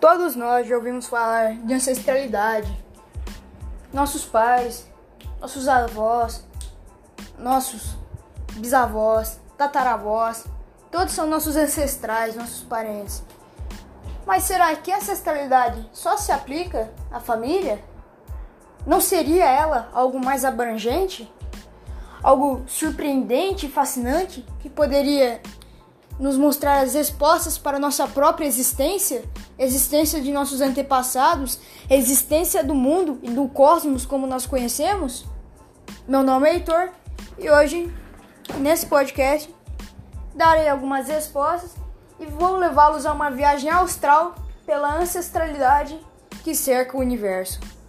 Todos nós já ouvimos falar de ancestralidade. Nossos pais, nossos avós, nossos bisavós, tataravós, todos são nossos ancestrais, nossos parentes. Mas será que a ancestralidade só se aplica à família? Não seria ela algo mais abrangente? Algo surpreendente e fascinante que poderia nos mostrar as respostas para nossa própria existência, existência de nossos antepassados, existência do mundo e do cosmos como nós conhecemos? Meu nome é Heitor e hoje, nesse podcast, darei algumas respostas e vou levá-los a uma viagem austral pela ancestralidade que cerca o universo.